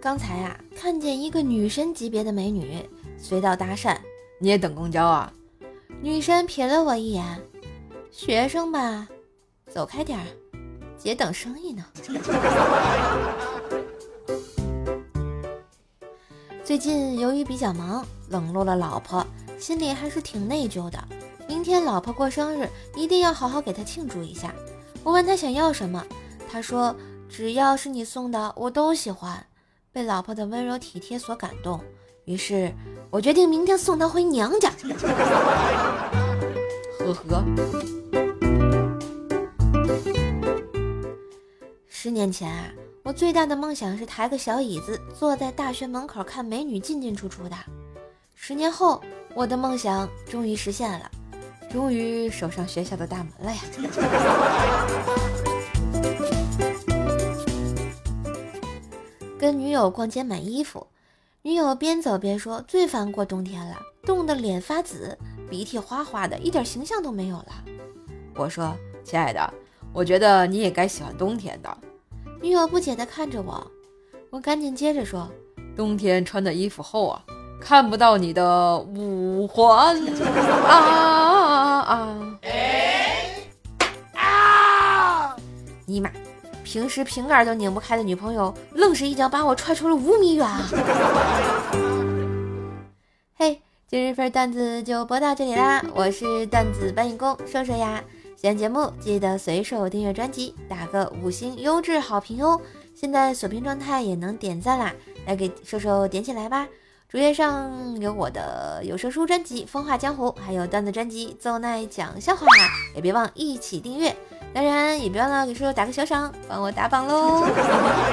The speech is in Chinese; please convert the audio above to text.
刚才啊，看见一个女神级别的美女，随道搭讪。你也等公交啊？女神瞥了我一眼，学生吧，走开点儿，姐等生意呢。最近由于比较忙，冷落了老婆，心里还是挺内疚的。明天老婆过生日，一定要好好给她庆祝一下。我问她想要什么，她说只要是你送的，我都喜欢。被老婆的温柔体贴所感动，于是我决定明天送她回娘家。呵呵。十年前啊，我最大的梦想是抬个小椅子，坐在大学门口看美女进进出出的。十年后，我的梦想终于实现了，终于守上学校的大门了呀！跟女友逛街买衣服，女友边走边说：“最烦过冬天了，冻得脸发紫，鼻涕哗哗的，一点形象都没有了。”我说：“亲爱的，我觉得你也该喜欢冬天的。”女友不解地看着我，我赶紧接着说：“冬天穿的衣服厚啊，看不到你的五环啊啊啊！尼玛！”平时瓶盖都拧不开的女朋友，愣是一脚把我踹出了五米远！嘿，今日份段子就播到这里啦，我是段子搬运工瘦瘦呀。喜欢节目记得随手订阅专辑，打个五星优质好评哦。现在锁屏状态也能点赞啦，来给瘦瘦点起来吧。主页上有我的有声书专辑《风化江湖》，还有段子专辑《奏奈讲笑话》，也别忘一起订阅。当然，也别忘了给叔叔打个小赏，帮我打榜喽！